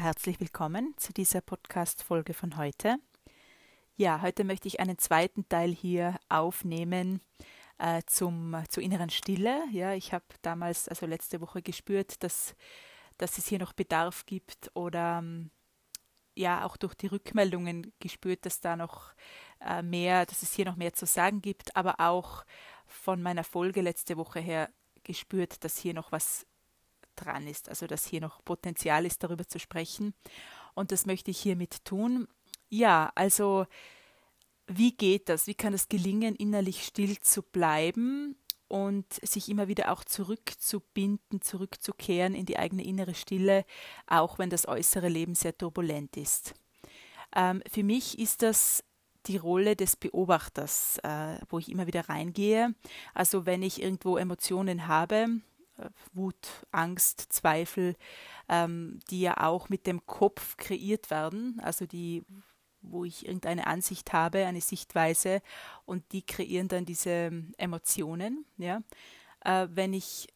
herzlich willkommen zu dieser Podcast-Folge von heute. Ja, heute möchte ich einen zweiten Teil hier aufnehmen äh, zum, zur inneren Stille. Ja, ich habe damals, also letzte Woche gespürt, dass, dass es hier noch Bedarf gibt oder ähm, ja auch durch die Rückmeldungen gespürt, dass da noch äh, mehr, dass es hier noch mehr zu sagen gibt, aber auch von meiner Folge letzte Woche her gespürt, dass hier noch was dran ist, also dass hier noch Potenzial ist, darüber zu sprechen. Und das möchte ich hiermit tun. Ja, also wie geht das? Wie kann es gelingen, innerlich still zu bleiben und sich immer wieder auch zurückzubinden, zurückzukehren in die eigene innere Stille, auch wenn das äußere Leben sehr turbulent ist? Ähm, für mich ist das die Rolle des Beobachters, äh, wo ich immer wieder reingehe. Also wenn ich irgendwo Emotionen habe, Wut, Angst, Zweifel, ähm, die ja auch mit dem Kopf kreiert werden, also die, wo ich irgendeine Ansicht habe, eine Sichtweise und die kreieren dann diese Emotionen. Ja? Äh, wenn ich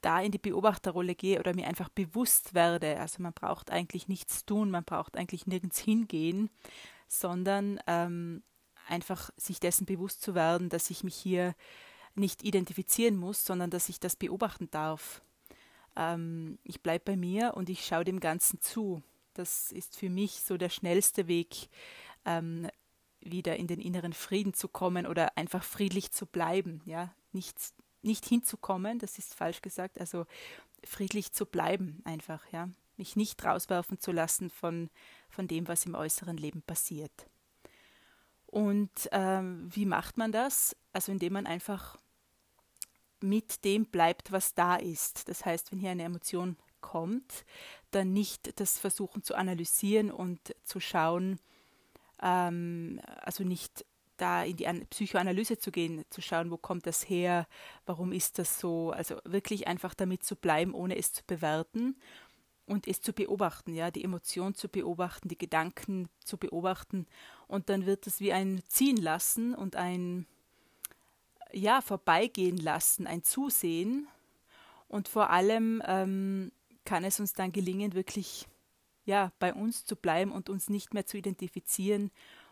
da in die Beobachterrolle gehe oder mir einfach bewusst werde, also man braucht eigentlich nichts tun, man braucht eigentlich nirgends hingehen, sondern ähm, einfach sich dessen bewusst zu werden, dass ich mich hier nicht identifizieren muss, sondern dass ich das beobachten darf. Ähm, ich bleibe bei mir und ich schaue dem Ganzen zu. Das ist für mich so der schnellste Weg, ähm, wieder in den inneren Frieden zu kommen oder einfach friedlich zu bleiben. Ja, nicht, nicht hinzukommen, das ist falsch gesagt, also friedlich zu bleiben einfach, ja. Mich nicht rauswerfen zu lassen von, von dem, was im äußeren Leben passiert. Und ähm, wie macht man das? Also indem man einfach mit dem bleibt, was da ist. Das heißt, wenn hier eine Emotion kommt, dann nicht das versuchen zu analysieren und zu schauen, ähm, also nicht da in die Psychoanalyse zu gehen, zu schauen, wo kommt das her, warum ist das so, also wirklich einfach damit zu bleiben, ohne es zu bewerten und es zu beobachten, ja, die Emotion zu beobachten, die Gedanken zu beobachten und dann wird es wie ein Ziehen lassen und ein ja, vorbeigehen lassen, ein Zusehen. Und vor allem ähm, kann es uns dann gelingen, wirklich ja, bei uns zu bleiben und uns nicht mehr zu identifizieren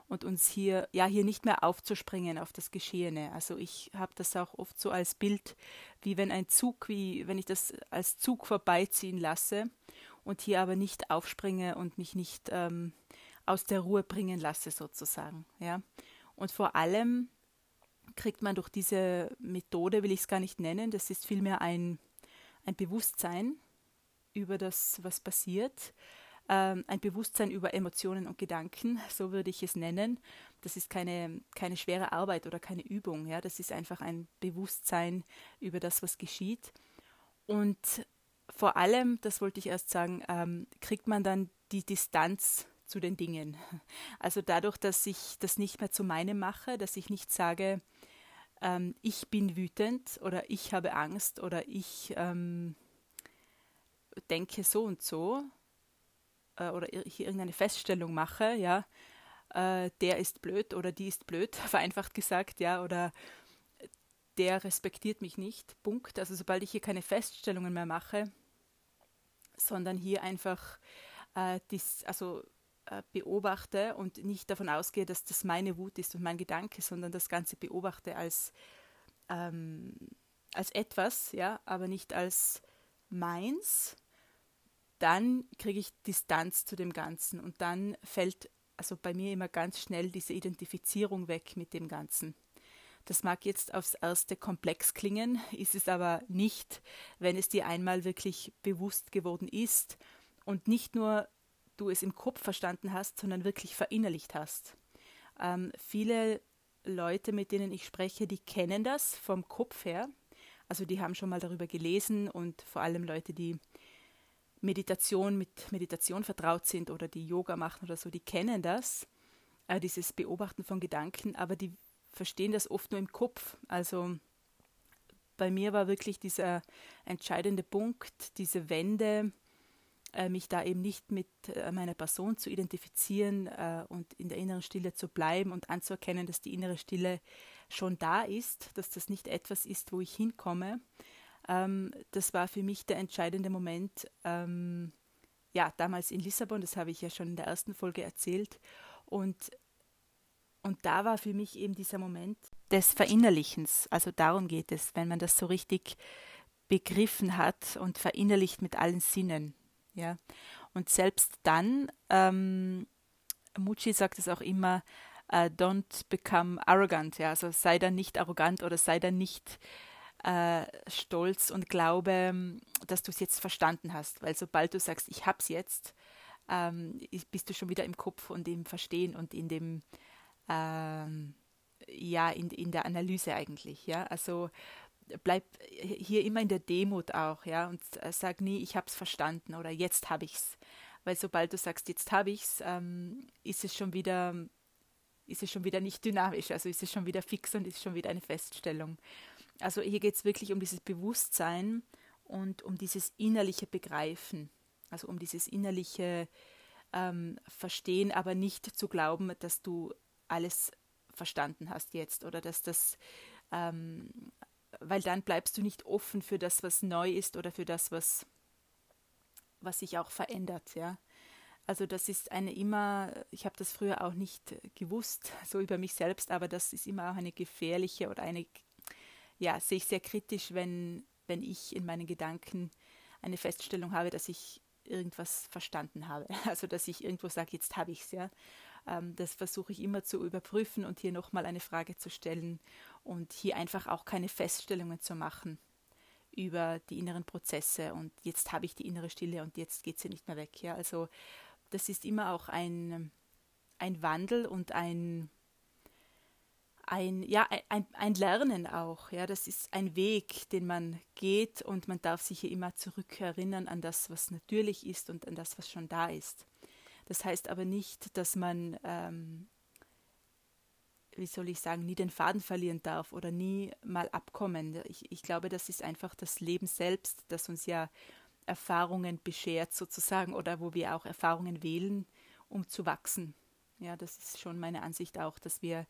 und uns hier, ja, hier nicht mehr aufzuspringen auf das Geschehene. Also ich habe das auch oft so als Bild, wie wenn ein Zug, wie wenn ich das als Zug vorbeiziehen lasse und hier aber nicht aufspringe und mich nicht ähm, aus der Ruhe bringen lasse, sozusagen. Ja. Und vor allem kriegt man durch diese Methode, will ich es gar nicht nennen, das ist vielmehr ein, ein Bewusstsein über das, was passiert, ähm, ein Bewusstsein über Emotionen und Gedanken, so würde ich es nennen. Das ist keine, keine schwere Arbeit oder keine Übung, ja, das ist einfach ein Bewusstsein über das, was geschieht. Und vor allem, das wollte ich erst sagen, ähm, kriegt man dann die Distanz zu den Dingen. Also dadurch, dass ich das nicht mehr zu meinem mache, dass ich nicht sage, ähm, ich bin wütend oder ich habe Angst oder ich ähm, denke so und so äh, oder ich irgendeine Feststellung mache, ja, äh, der ist blöd oder die ist blöd, vereinfacht gesagt, ja, oder der respektiert mich nicht, Punkt. Also sobald ich hier keine Feststellungen mehr mache, sondern hier einfach äh, dies, also beobachte und nicht davon ausgehe, dass das meine Wut ist und mein Gedanke, sondern das Ganze beobachte als, ähm, als etwas, ja, aber nicht als meins, dann kriege ich Distanz zu dem Ganzen und dann fällt also bei mir immer ganz schnell diese Identifizierung weg mit dem Ganzen. Das mag jetzt aufs erste komplex klingen, ist es aber nicht, wenn es dir einmal wirklich bewusst geworden ist und nicht nur du es im Kopf verstanden hast, sondern wirklich verinnerlicht hast. Ähm, viele Leute, mit denen ich spreche, die kennen das vom Kopf her. Also die haben schon mal darüber gelesen und vor allem Leute, die Meditation mit Meditation vertraut sind oder die Yoga machen oder so, die kennen das, äh, dieses Beobachten von Gedanken, aber die verstehen das oft nur im Kopf. Also bei mir war wirklich dieser entscheidende Punkt, diese Wende, mich da eben nicht mit äh, meiner Person zu identifizieren äh, und in der inneren Stille zu bleiben und anzuerkennen, dass die innere Stille schon da ist, dass das nicht etwas ist, wo ich hinkomme. Ähm, das war für mich der entscheidende Moment, ähm, ja, damals in Lissabon, das habe ich ja schon in der ersten Folge erzählt. Und, und da war für mich eben dieser Moment des Verinnerlichens. Also darum geht es, wenn man das so richtig begriffen hat und verinnerlicht mit allen Sinnen. Ja. Und selbst dann, ähm, Mucci sagt es auch immer, uh, don't become arrogant, ja, also sei dann nicht arrogant oder sei dann nicht äh, stolz und glaube, dass du es jetzt verstanden hast, weil sobald du sagst, ich hab's jetzt, ähm, bist du schon wieder im Kopf und im Verstehen und in dem ähm, ja in, in der Analyse eigentlich, ja, also bleib hier immer in der Demut auch, ja, und äh, sag nie, ich hab's verstanden oder jetzt habe ich's, weil sobald du sagst, jetzt habe ich's, ähm, ist es schon wieder ist es schon wieder nicht dynamisch, also ist es schon wieder fix und ist schon wieder eine Feststellung. Also hier geht es wirklich um dieses Bewusstsein und um dieses innerliche Begreifen, also um dieses innerliche ähm, Verstehen, aber nicht zu glauben, dass du alles verstanden hast jetzt oder dass das, ähm, weil dann bleibst du nicht offen für das, was neu ist oder für das, was, was sich auch verändert, ja. Also das ist eine immer, ich habe das früher auch nicht gewusst, so über mich selbst, aber das ist immer auch eine gefährliche oder eine, ja, sehe ich sehr kritisch, wenn, wenn ich in meinen Gedanken eine Feststellung habe, dass ich irgendwas verstanden habe. Also dass ich irgendwo sage, jetzt habe ich es, ja. Ähm, das versuche ich immer zu überprüfen und hier nochmal eine Frage zu stellen und hier einfach auch keine Feststellungen zu machen über die inneren Prozesse und jetzt habe ich die innere Stille und jetzt geht sie nicht mehr weg. Ja, also das ist immer auch ein, ein Wandel und ein, ein, ja, ein, ein Lernen auch. Ja, das ist ein Weg, den man geht und man darf sich hier immer zurückerinnern an das, was natürlich ist und an das, was schon da ist. Das heißt aber nicht, dass man, ähm, wie soll ich sagen, nie den Faden verlieren darf oder nie mal abkommen. Ich, ich glaube, das ist einfach das Leben selbst, das uns ja Erfahrungen beschert sozusagen oder wo wir auch Erfahrungen wählen, um zu wachsen. Ja, das ist schon meine Ansicht auch, dass wir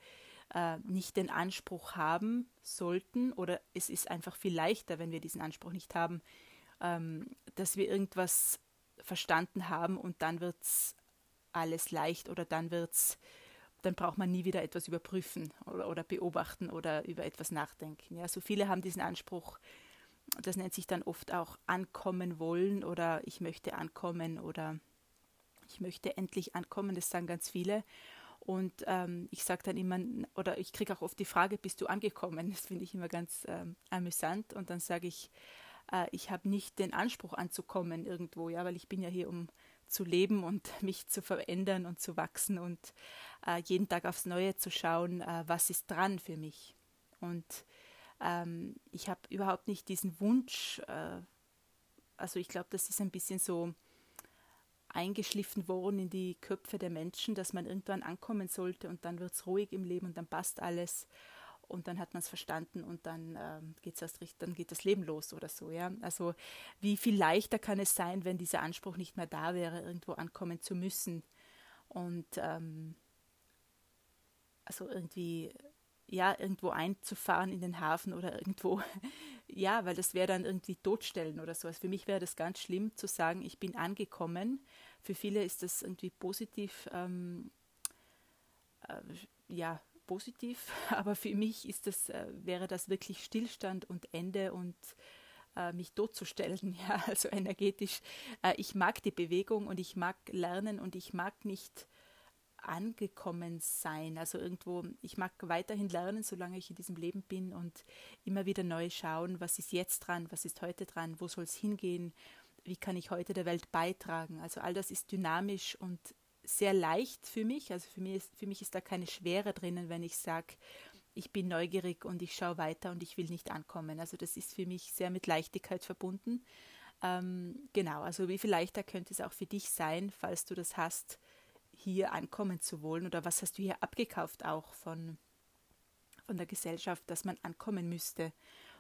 äh, nicht den Anspruch haben sollten oder es ist einfach viel leichter, wenn wir diesen Anspruch nicht haben, ähm, dass wir irgendwas verstanden haben und dann wird es alles leicht oder dann wird's dann braucht man nie wieder etwas überprüfen oder, oder beobachten oder über etwas nachdenken. Ja, so viele haben diesen Anspruch, das nennt sich dann oft auch ankommen wollen oder ich möchte ankommen oder ich möchte endlich ankommen, das sagen ganz viele. Und ähm, ich sage dann immer, oder ich kriege auch oft die Frage, bist du angekommen? Das finde ich immer ganz ähm, amüsant. Und dann sage ich, äh, ich habe nicht den Anspruch anzukommen irgendwo, ja, weil ich bin ja hier, um zu leben und mich zu verändern und zu wachsen und äh, jeden Tag aufs Neue zu schauen, äh, was ist dran für mich. Und ähm, ich habe überhaupt nicht diesen Wunsch, äh, also ich glaube, das ist ein bisschen so eingeschliffen worden in die Köpfe der Menschen, dass man irgendwann ankommen sollte und dann wird es ruhig im Leben und dann passt alles und dann hat man es verstanden und dann ähm, geht's erst richtig, dann geht das Leben los oder so, ja. Also wie viel leichter kann es sein, wenn dieser Anspruch nicht mehr da wäre, irgendwo ankommen zu müssen und ähm, also irgendwie ja, irgendwo einzufahren in den Hafen oder irgendwo, ja, weil das wäre dann irgendwie totstellen oder so. Also für mich wäre das ganz schlimm zu sagen, ich bin angekommen. Für viele ist das irgendwie positiv, ähm, äh, ja, positiv, aber für mich ist das, äh, wäre das wirklich Stillstand und Ende und äh, mich totzustellen, ja, also energetisch. Äh, ich mag die Bewegung und ich mag lernen und ich mag nicht angekommen sein. Also irgendwo, ich mag weiterhin lernen, solange ich in diesem Leben bin und immer wieder neu schauen, was ist jetzt dran, was ist heute dran, wo soll es hingehen, wie kann ich heute der Welt beitragen. Also all das ist dynamisch und sehr leicht für mich. Also für mich ist, für mich ist da keine Schwere drinnen, wenn ich sage, ich bin neugierig und ich schaue weiter und ich will nicht ankommen. Also das ist für mich sehr mit Leichtigkeit verbunden. Ähm, genau, also wie viel leichter könnte es auch für dich sein, falls du das hast, hier ankommen zu wollen? Oder was hast du hier abgekauft auch von, von der Gesellschaft, dass man ankommen müsste?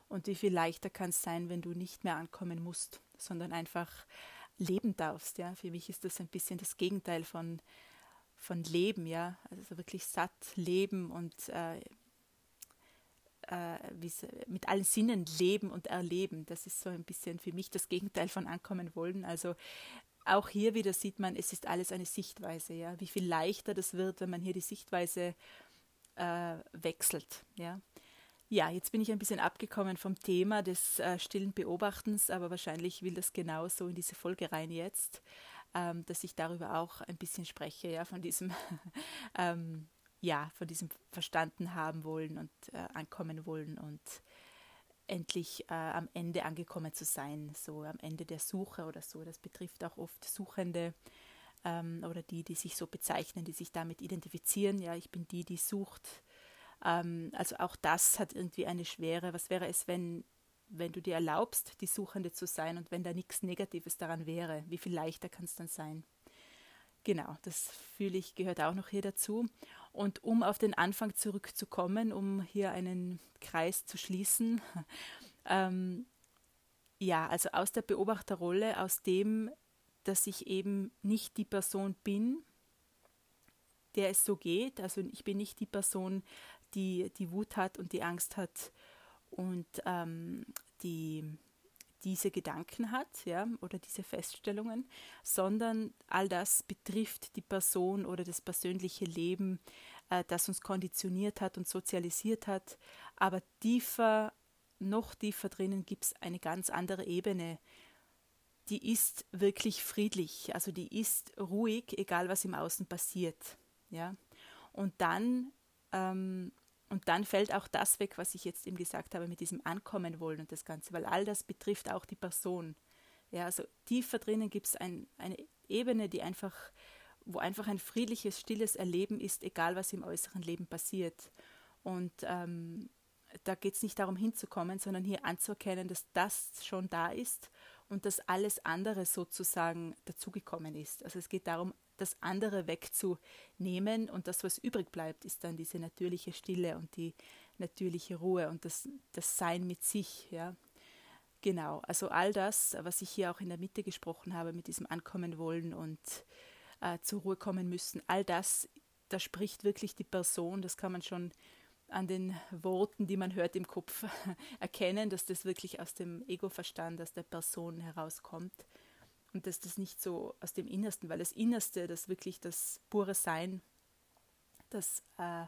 Und wie viel leichter kann es sein, wenn du nicht mehr ankommen musst, sondern einfach leben darfst? Ja? Für mich ist das ein bisschen das Gegenteil von, von Leben, ja. Also wirklich satt leben und äh, äh, mit allen Sinnen leben und erleben. Das ist so ein bisschen für mich das Gegenteil von ankommen wollen. Also auch hier wieder sieht man, es ist alles eine Sichtweise, ja, wie viel leichter das wird, wenn man hier die Sichtweise äh, wechselt, ja. Ja, jetzt bin ich ein bisschen abgekommen vom Thema des äh, stillen Beobachtens, aber wahrscheinlich will das genauso in diese Folge rein jetzt, ähm, dass ich darüber auch ein bisschen spreche, ja, von diesem, ähm, ja, von diesem verstanden haben wollen und äh, ankommen wollen und endlich äh, am Ende angekommen zu sein, so am Ende der Suche oder so. Das betrifft auch oft Suchende ähm, oder die, die sich so bezeichnen, die sich damit identifizieren. Ja, ich bin die, die sucht. Ähm, also auch das hat irgendwie eine Schwere. Was wäre es, wenn, wenn du dir erlaubst, die Suchende zu sein und wenn da nichts Negatives daran wäre? Wie viel leichter kann es dann sein? Genau, das fühle ich gehört auch noch hier dazu. Und um auf den Anfang zurückzukommen, um hier einen Kreis zu schließen, ähm, ja, also aus der Beobachterrolle, aus dem, dass ich eben nicht die Person bin, der es so geht. Also ich bin nicht die Person, die die Wut hat und die Angst hat und ähm, die diese Gedanken hat, ja, oder diese Feststellungen, sondern all das betrifft die Person oder das persönliche Leben, äh, das uns konditioniert hat und sozialisiert hat. Aber tiefer, noch tiefer drinnen gibt es eine ganz andere Ebene. Die ist wirklich friedlich, also die ist ruhig, egal was im Außen passiert. Ja? Und dann ähm, und dann fällt auch das weg, was ich jetzt eben gesagt habe mit diesem Ankommen wollen und das Ganze, weil all das betrifft auch die Person. Ja, also tiefer drinnen gibt es ein, eine Ebene, die einfach, wo einfach ein friedliches, stilles Erleben ist, egal was im äußeren Leben passiert. Und ähm, da geht es nicht darum hinzukommen, sondern hier anzuerkennen, dass das schon da ist und dass alles andere sozusagen dazugekommen ist. Also es geht darum, das andere wegzunehmen und das, was übrig bleibt, ist dann diese natürliche Stille und die natürliche Ruhe und das, das Sein mit sich, ja. Genau, also all das, was ich hier auch in der Mitte gesprochen habe, mit diesem Ankommen wollen und äh, zur Ruhe kommen müssen, all das, da spricht wirklich die Person, das kann man schon an den Worten, die man hört im Kopf, erkennen, dass das wirklich aus dem Ego-Verstand, aus der Person herauskommt und dass das nicht so aus dem Innersten, weil das Innerste, das wirklich das pure Sein, das äh,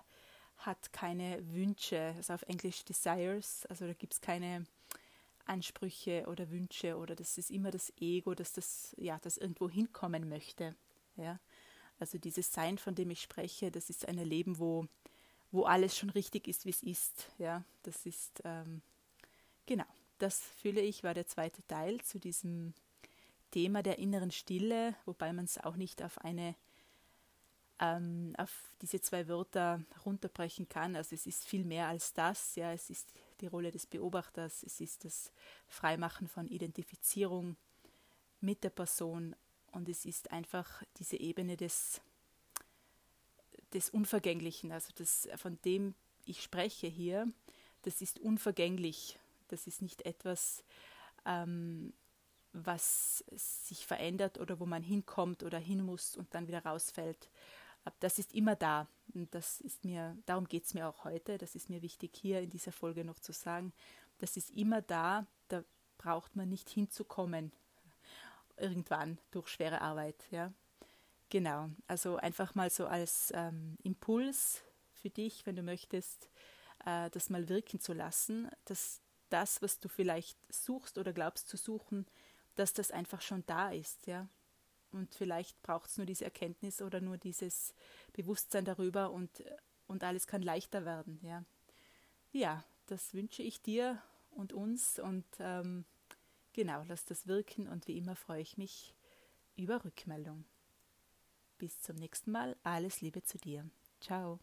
hat keine Wünsche, also auf Englisch Desires, also da gibt es keine Ansprüche oder Wünsche oder das ist immer das Ego, dass das, ja, das irgendwo hinkommen möchte. Ja? Also dieses Sein, von dem ich spreche, das ist ein Leben, wo, wo alles schon richtig ist, wie es ist. Ja? Das ist, ähm, genau, das fühle ich, war der zweite Teil zu diesem Thema der inneren Stille, wobei man es auch nicht auf eine ähm, auf diese zwei Wörter runterbrechen kann. Also es ist viel mehr als das. Ja, es ist die Rolle des Beobachters, es ist das Freimachen von Identifizierung mit der Person und es ist einfach diese Ebene des, des Unvergänglichen, also das, von dem ich spreche hier, das ist unvergänglich. Das ist nicht etwas, ähm, was sich verändert oder wo man hinkommt oder hin muss und dann wieder rausfällt. Das ist immer da. Und das ist mir, darum geht es mir auch heute. Das ist mir wichtig hier in dieser Folge noch zu sagen. Das ist immer da. Da braucht man nicht hinzukommen. Irgendwann durch schwere Arbeit. Ja. Genau. Also einfach mal so als ähm, Impuls für dich, wenn du möchtest, äh, das mal wirken zu lassen, dass das, was du vielleicht suchst oder glaubst zu suchen, dass das einfach schon da ist, ja. Und vielleicht braucht es nur diese Erkenntnis oder nur dieses Bewusstsein darüber und, und alles kann leichter werden, ja. Ja, das wünsche ich dir und uns und ähm, genau, lass das wirken und wie immer freue ich mich über Rückmeldung. Bis zum nächsten Mal, alles Liebe zu dir. Ciao.